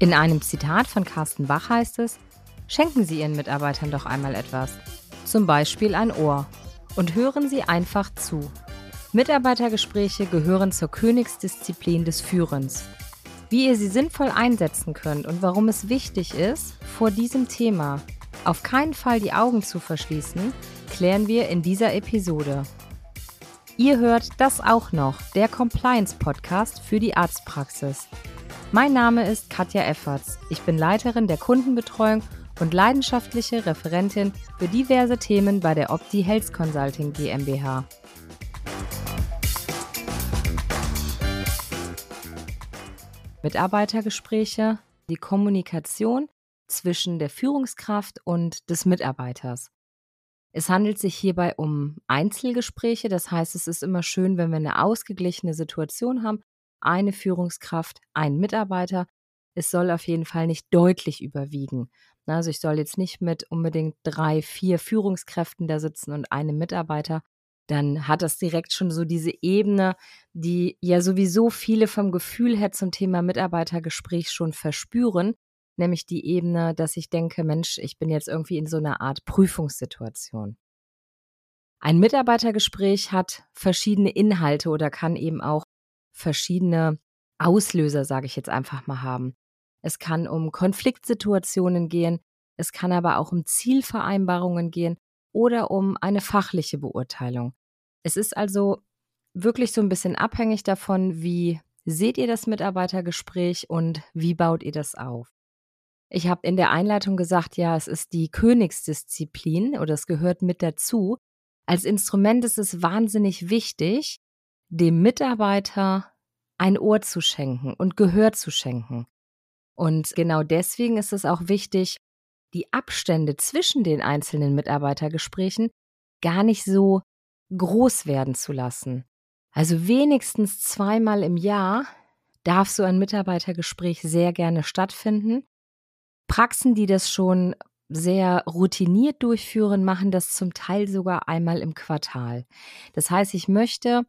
In einem Zitat von Carsten Bach heißt es, schenken Sie Ihren Mitarbeitern doch einmal etwas, zum Beispiel ein Ohr, und hören Sie einfach zu. Mitarbeitergespräche gehören zur Königsdisziplin des Führens. Wie ihr sie sinnvoll einsetzen könnt und warum es wichtig ist, vor diesem Thema auf keinen Fall die Augen zu verschließen, klären wir in dieser Episode. Ihr hört das auch noch, der Compliance-Podcast für die Arztpraxis. Mein Name ist Katja Efferts. Ich bin Leiterin der Kundenbetreuung und leidenschaftliche Referentin für diverse Themen bei der Opti Health Consulting GmbH. Mitarbeitergespräche, die Kommunikation zwischen der Führungskraft und des Mitarbeiters. Es handelt sich hierbei um Einzelgespräche, das heißt, es ist immer schön, wenn wir eine ausgeglichene Situation haben, eine Führungskraft, ein Mitarbeiter. Es soll auf jeden Fall nicht deutlich überwiegen. Also ich soll jetzt nicht mit unbedingt drei, vier Führungskräften da sitzen und einem Mitarbeiter, dann hat das direkt schon so diese Ebene, die ja sowieso viele vom Gefühl her zum Thema Mitarbeitergespräch schon verspüren, nämlich die Ebene, dass ich denke, Mensch, ich bin jetzt irgendwie in so einer Art Prüfungssituation. Ein Mitarbeitergespräch hat verschiedene Inhalte oder kann eben auch verschiedene Auslöser, sage ich jetzt einfach mal haben. Es kann um Konfliktsituationen gehen, es kann aber auch um Zielvereinbarungen gehen oder um eine fachliche Beurteilung. Es ist also wirklich so ein bisschen abhängig davon, wie seht ihr das Mitarbeitergespräch und wie baut ihr das auf. Ich habe in der Einleitung gesagt, ja, es ist die Königsdisziplin oder es gehört mit dazu. Als Instrument ist es wahnsinnig wichtig, dem Mitarbeiter ein Ohr zu schenken und Gehör zu schenken. Und genau deswegen ist es auch wichtig, die Abstände zwischen den einzelnen Mitarbeitergesprächen gar nicht so groß werden zu lassen. Also wenigstens zweimal im Jahr darf so ein Mitarbeitergespräch sehr gerne stattfinden. Praxen, die das schon sehr routiniert durchführen, machen das zum Teil sogar einmal im Quartal. Das heißt, ich möchte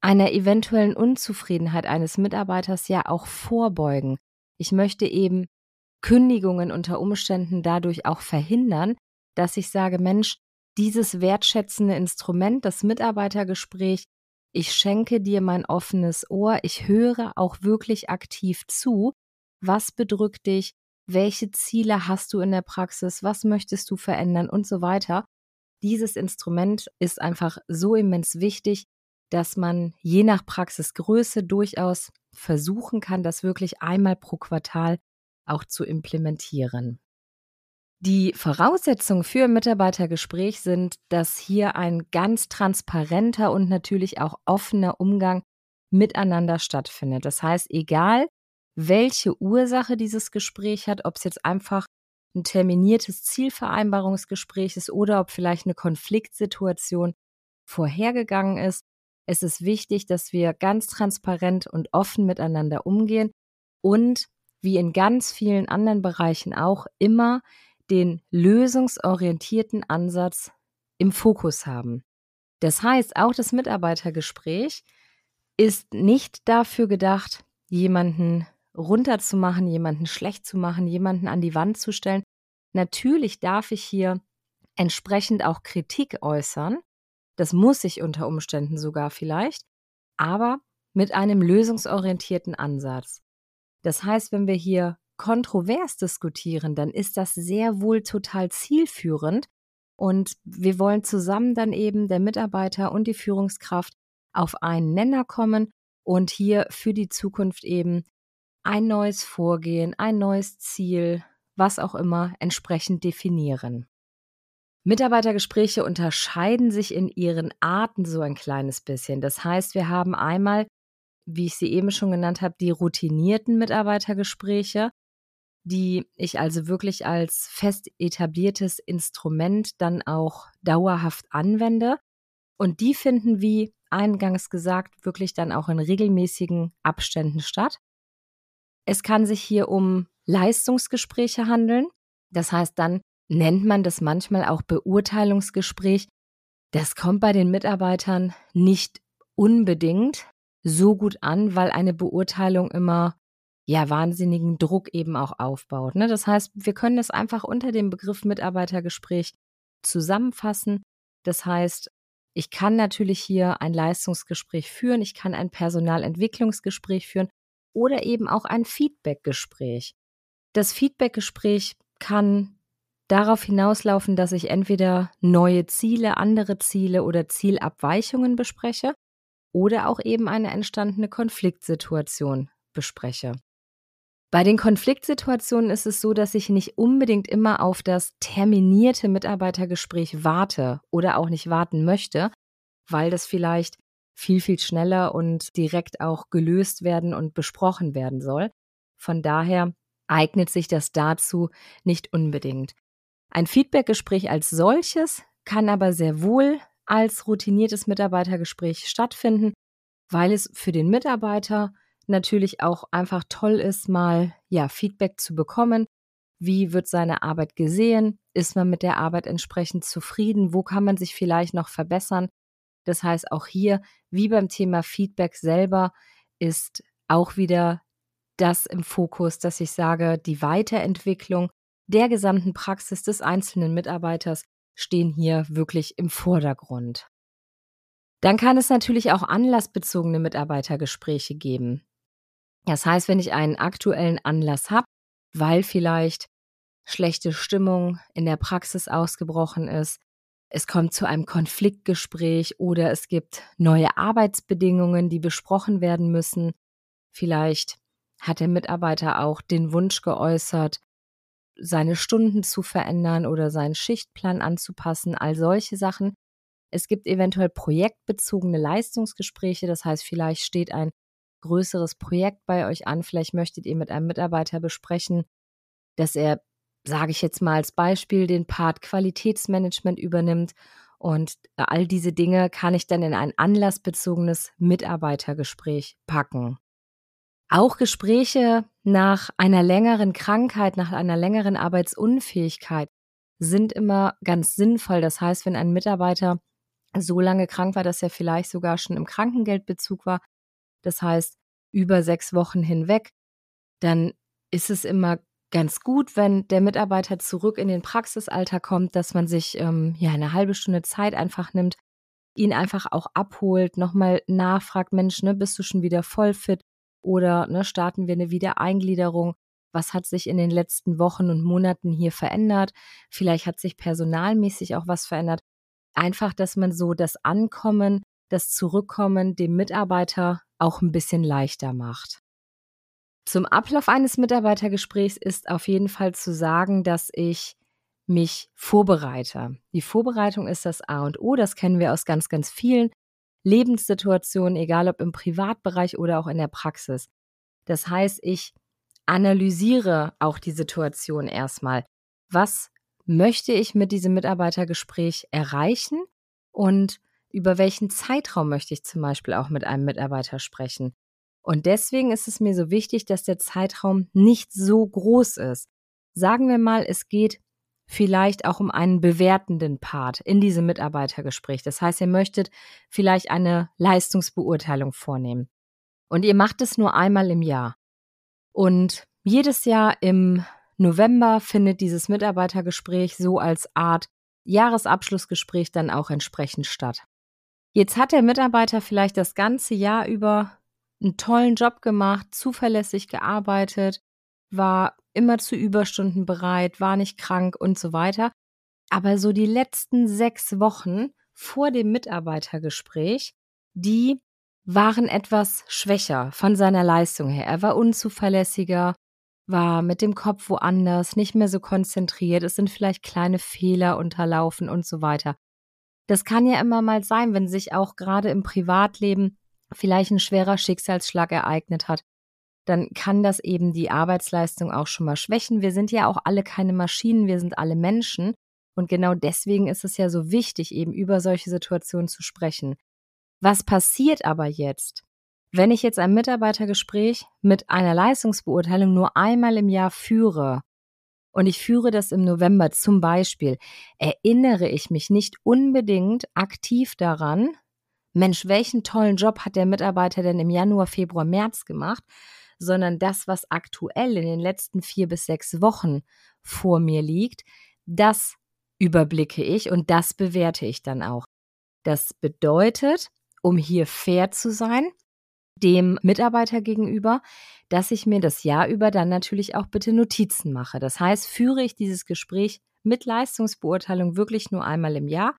einer eventuellen Unzufriedenheit eines Mitarbeiters ja auch vorbeugen. Ich möchte eben Kündigungen unter Umständen dadurch auch verhindern, dass ich sage, Mensch, dieses wertschätzende Instrument, das Mitarbeitergespräch, ich schenke dir mein offenes Ohr, ich höre auch wirklich aktiv zu, was bedrückt dich, welche Ziele hast du in der Praxis, was möchtest du verändern und so weiter. Dieses Instrument ist einfach so immens wichtig, dass man je nach Praxisgröße durchaus versuchen kann, das wirklich einmal pro Quartal auch zu implementieren. Die Voraussetzungen für ein Mitarbeitergespräch sind, dass hier ein ganz transparenter und natürlich auch offener Umgang miteinander stattfindet. Das heißt, egal welche Ursache dieses Gespräch hat, ob es jetzt einfach ein terminiertes Zielvereinbarungsgespräch ist oder ob vielleicht eine Konfliktsituation vorhergegangen ist, es ist wichtig, dass wir ganz transparent und offen miteinander umgehen und wie in ganz vielen anderen Bereichen auch immer den lösungsorientierten Ansatz im Fokus haben. Das heißt, auch das Mitarbeitergespräch ist nicht dafür gedacht, jemanden runterzumachen, jemanden schlecht zu machen, jemanden an die Wand zu stellen. Natürlich darf ich hier entsprechend auch Kritik äußern. Das muss ich unter Umständen sogar vielleicht, aber mit einem lösungsorientierten Ansatz. Das heißt, wenn wir hier kontrovers diskutieren, dann ist das sehr wohl total zielführend und wir wollen zusammen dann eben der Mitarbeiter und die Führungskraft auf einen Nenner kommen und hier für die Zukunft eben ein neues Vorgehen, ein neues Ziel, was auch immer entsprechend definieren. Mitarbeitergespräche unterscheiden sich in ihren Arten so ein kleines bisschen. Das heißt, wir haben einmal wie ich sie eben schon genannt habe, die routinierten Mitarbeitergespräche, die ich also wirklich als fest etabliertes Instrument dann auch dauerhaft anwende. Und die finden, wie eingangs gesagt, wirklich dann auch in regelmäßigen Abständen statt. Es kann sich hier um Leistungsgespräche handeln. Das heißt, dann nennt man das manchmal auch Beurteilungsgespräch. Das kommt bei den Mitarbeitern nicht unbedingt so gut an, weil eine Beurteilung immer ja wahnsinnigen Druck eben auch aufbaut. Ne? Das heißt, wir können es einfach unter dem Begriff Mitarbeitergespräch zusammenfassen. Das heißt, ich kann natürlich hier ein Leistungsgespräch führen, ich kann ein Personalentwicklungsgespräch führen oder eben auch ein Feedbackgespräch. Das Feedbackgespräch kann darauf hinauslaufen, dass ich entweder neue Ziele, andere Ziele oder Zielabweichungen bespreche oder auch eben eine entstandene Konfliktsituation bespreche. Bei den Konfliktsituationen ist es so, dass ich nicht unbedingt immer auf das terminierte Mitarbeitergespräch warte oder auch nicht warten möchte, weil das vielleicht viel, viel schneller und direkt auch gelöst werden und besprochen werden soll. Von daher eignet sich das dazu nicht unbedingt. Ein Feedbackgespräch als solches kann aber sehr wohl als routiniertes Mitarbeitergespräch stattfinden, weil es für den Mitarbeiter natürlich auch einfach toll ist, mal ja Feedback zu bekommen. Wie wird seine Arbeit gesehen? Ist man mit der Arbeit entsprechend zufrieden? Wo kann man sich vielleicht noch verbessern? Das heißt, auch hier, wie beim Thema Feedback selber, ist auch wieder das im Fokus, dass ich sage, die Weiterentwicklung der gesamten Praxis des einzelnen Mitarbeiters stehen hier wirklich im Vordergrund. Dann kann es natürlich auch anlassbezogene Mitarbeitergespräche geben. Das heißt, wenn ich einen aktuellen Anlass habe, weil vielleicht schlechte Stimmung in der Praxis ausgebrochen ist, es kommt zu einem Konfliktgespräch oder es gibt neue Arbeitsbedingungen, die besprochen werden müssen. Vielleicht hat der Mitarbeiter auch den Wunsch geäußert, seine Stunden zu verändern oder seinen Schichtplan anzupassen, all solche Sachen. Es gibt eventuell projektbezogene Leistungsgespräche, das heißt, vielleicht steht ein größeres Projekt bei euch an, vielleicht möchtet ihr mit einem Mitarbeiter besprechen, dass er, sage ich jetzt mal als Beispiel, den Part Qualitätsmanagement übernimmt und all diese Dinge kann ich dann in ein anlassbezogenes Mitarbeitergespräch packen. Auch Gespräche nach einer längeren Krankheit, nach einer längeren Arbeitsunfähigkeit sind immer ganz sinnvoll. Das heißt, wenn ein Mitarbeiter so lange krank war, dass er vielleicht sogar schon im Krankengeldbezug war, das heißt über sechs Wochen hinweg, dann ist es immer ganz gut, wenn der Mitarbeiter zurück in den Praxisalter kommt, dass man sich ähm, ja eine halbe Stunde Zeit einfach nimmt, ihn einfach auch abholt, nochmal nachfragt, Mensch, ne, bist du schon wieder voll fit? Oder ne, starten wir eine Wiedereingliederung? Was hat sich in den letzten Wochen und Monaten hier verändert? Vielleicht hat sich personalmäßig auch was verändert. Einfach, dass man so das Ankommen, das Zurückkommen dem Mitarbeiter auch ein bisschen leichter macht. Zum Ablauf eines Mitarbeitergesprächs ist auf jeden Fall zu sagen, dass ich mich vorbereite. Die Vorbereitung ist das A und O, das kennen wir aus ganz, ganz vielen Lebenssituationen, egal ob im Privatbereich oder auch in der Praxis. Das heißt, ich analysiere auch die Situation erstmal. Was möchte ich mit diesem Mitarbeitergespräch erreichen und über welchen Zeitraum möchte ich zum Beispiel auch mit einem Mitarbeiter sprechen. Und deswegen ist es mir so wichtig, dass der Zeitraum nicht so groß ist. Sagen wir mal, es geht vielleicht auch um einen bewertenden Part in diesem Mitarbeitergespräch. Das heißt, ihr möchtet vielleicht eine Leistungsbeurteilung vornehmen. Und ihr macht es nur einmal im Jahr. Und jedes Jahr im November findet dieses Mitarbeitergespräch so als Art Jahresabschlussgespräch dann auch entsprechend statt. Jetzt hat der Mitarbeiter vielleicht das ganze Jahr über einen tollen Job gemacht, zuverlässig gearbeitet, war immer zu Überstunden bereit, war nicht krank und so weiter. Aber so die letzten sechs Wochen vor dem Mitarbeitergespräch, die waren etwas schwächer von seiner Leistung her. Er war unzuverlässiger, war mit dem Kopf woanders, nicht mehr so konzentriert, es sind vielleicht kleine Fehler unterlaufen und so weiter. Das kann ja immer mal sein, wenn sich auch gerade im Privatleben vielleicht ein schwerer Schicksalsschlag ereignet hat dann kann das eben die Arbeitsleistung auch schon mal schwächen. Wir sind ja auch alle keine Maschinen, wir sind alle Menschen. Und genau deswegen ist es ja so wichtig, eben über solche Situationen zu sprechen. Was passiert aber jetzt, wenn ich jetzt ein Mitarbeitergespräch mit einer Leistungsbeurteilung nur einmal im Jahr führe und ich führe das im November zum Beispiel, erinnere ich mich nicht unbedingt aktiv daran, Mensch, welchen tollen Job hat der Mitarbeiter denn im Januar, Februar, März gemacht, sondern das, was aktuell in den letzten vier bis sechs Wochen vor mir liegt, das überblicke ich und das bewerte ich dann auch. Das bedeutet, um hier fair zu sein, dem Mitarbeiter gegenüber, dass ich mir das Jahr über dann natürlich auch bitte Notizen mache. Das heißt, führe ich dieses Gespräch mit Leistungsbeurteilung wirklich nur einmal im Jahr,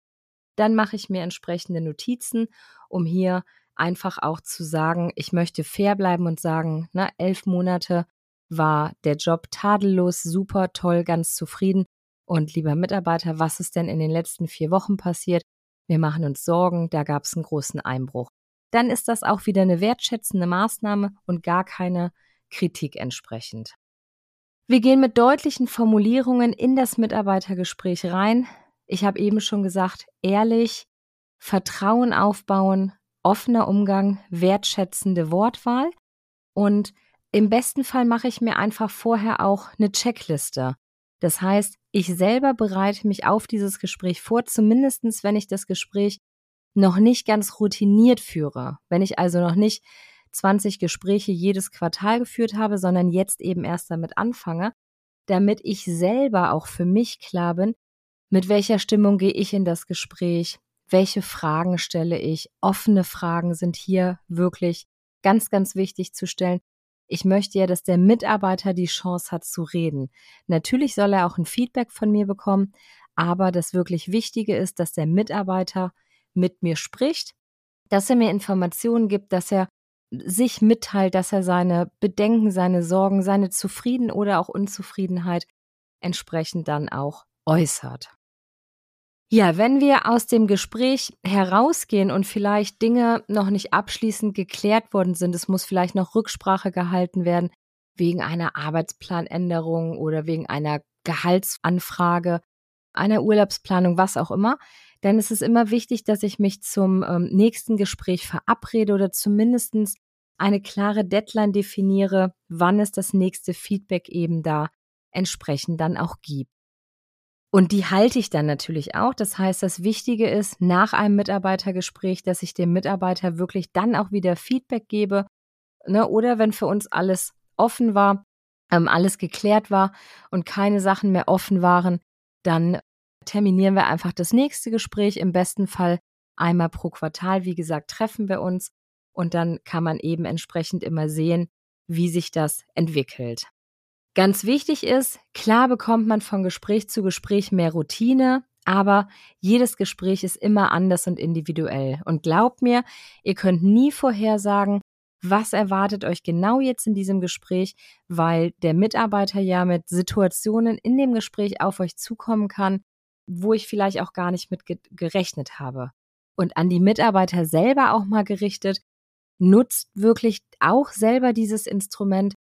dann mache ich mir entsprechende Notizen, um hier einfach auch zu sagen, ich möchte fair bleiben und sagen, na, elf Monate war der Job tadellos, super, toll, ganz zufrieden. Und lieber Mitarbeiter, was ist denn in den letzten vier Wochen passiert? Wir machen uns Sorgen, da gab es einen großen Einbruch. Dann ist das auch wieder eine wertschätzende Maßnahme und gar keine Kritik entsprechend. Wir gehen mit deutlichen Formulierungen in das Mitarbeitergespräch rein. Ich habe eben schon gesagt, ehrlich, Vertrauen aufbauen, offener Umgang, wertschätzende Wortwahl und im besten Fall mache ich mir einfach vorher auch eine Checkliste. Das heißt, ich selber bereite mich auf dieses Gespräch vor, zumindestens wenn ich das Gespräch noch nicht ganz routiniert führe. Wenn ich also noch nicht 20 Gespräche jedes Quartal geführt habe, sondern jetzt eben erst damit anfange, damit ich selber auch für mich klar bin, mit welcher Stimmung gehe ich in das Gespräch, welche Fragen stelle ich. Offene Fragen sind hier wirklich ganz, ganz wichtig zu stellen. Ich möchte ja, dass der Mitarbeiter die Chance hat zu reden. Natürlich soll er auch ein Feedback von mir bekommen, aber das wirklich Wichtige ist, dass der Mitarbeiter mit mir spricht, dass er mir Informationen gibt, dass er sich mitteilt, dass er seine Bedenken, seine Sorgen, seine Zufrieden oder auch Unzufriedenheit entsprechend dann auch äußert. Ja, wenn wir aus dem Gespräch herausgehen und vielleicht Dinge noch nicht abschließend geklärt worden sind, es muss vielleicht noch Rücksprache gehalten werden wegen einer Arbeitsplanänderung oder wegen einer Gehaltsanfrage, einer Urlaubsplanung, was auch immer, dann ist es immer wichtig, dass ich mich zum ähm, nächsten Gespräch verabrede oder zumindestens eine klare Deadline definiere, wann es das nächste Feedback eben da entsprechend dann auch gibt. Und die halte ich dann natürlich auch. Das heißt, das Wichtige ist nach einem Mitarbeitergespräch, dass ich dem Mitarbeiter wirklich dann auch wieder Feedback gebe. Ne? Oder wenn für uns alles offen war, ähm, alles geklärt war und keine Sachen mehr offen waren, dann terminieren wir einfach das nächste Gespräch. Im besten Fall einmal pro Quartal. Wie gesagt, treffen wir uns und dann kann man eben entsprechend immer sehen, wie sich das entwickelt. Ganz wichtig ist, klar bekommt man von Gespräch zu Gespräch mehr Routine, aber jedes Gespräch ist immer anders und individuell. Und glaubt mir, ihr könnt nie vorhersagen, was erwartet euch genau jetzt in diesem Gespräch, weil der Mitarbeiter ja mit Situationen in dem Gespräch auf euch zukommen kann, wo ich vielleicht auch gar nicht mit gerechnet habe. Und an die Mitarbeiter selber auch mal gerichtet, nutzt wirklich auch selber dieses Instrument,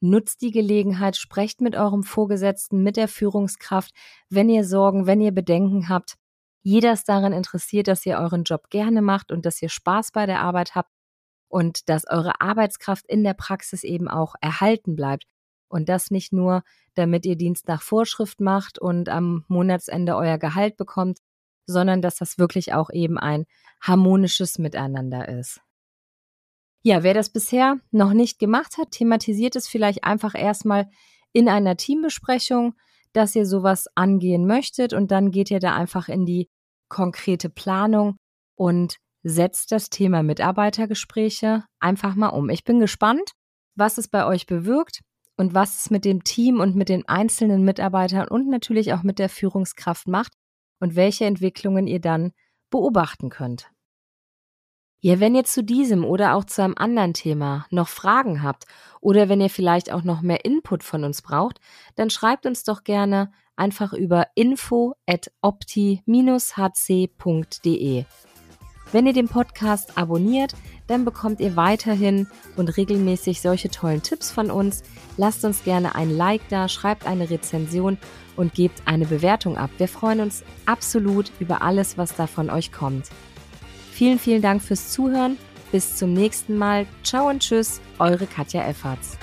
nutzt die Gelegenheit, sprecht mit eurem Vorgesetzten, mit der Führungskraft, wenn ihr Sorgen, wenn ihr Bedenken habt. Jeder ist daran interessiert, dass ihr euren Job gerne macht und dass ihr Spaß bei der Arbeit habt und dass eure Arbeitskraft in der Praxis eben auch erhalten bleibt. Und das nicht nur, damit ihr Dienst nach Vorschrift macht und am Monatsende euer Gehalt bekommt, sondern dass das wirklich auch eben ein harmonisches Miteinander ist. Ja, wer das bisher noch nicht gemacht hat, thematisiert es vielleicht einfach erstmal in einer Teambesprechung, dass ihr sowas angehen möchtet und dann geht ihr da einfach in die konkrete Planung und setzt das Thema Mitarbeitergespräche einfach mal um. Ich bin gespannt, was es bei euch bewirkt und was es mit dem Team und mit den einzelnen Mitarbeitern und natürlich auch mit der Führungskraft macht und welche Entwicklungen ihr dann beobachten könnt. Ja, wenn ihr zu diesem oder auch zu einem anderen Thema noch Fragen habt oder wenn ihr vielleicht auch noch mehr Input von uns braucht, dann schreibt uns doch gerne einfach über info at opti-hc.de. Wenn ihr den Podcast abonniert, dann bekommt ihr weiterhin und regelmäßig solche tollen Tipps von uns. Lasst uns gerne ein Like da, schreibt eine Rezension und gebt eine Bewertung ab. Wir freuen uns absolut über alles, was da von euch kommt. Vielen, vielen Dank fürs Zuhören. Bis zum nächsten Mal. Ciao und tschüss, eure Katja Efferts.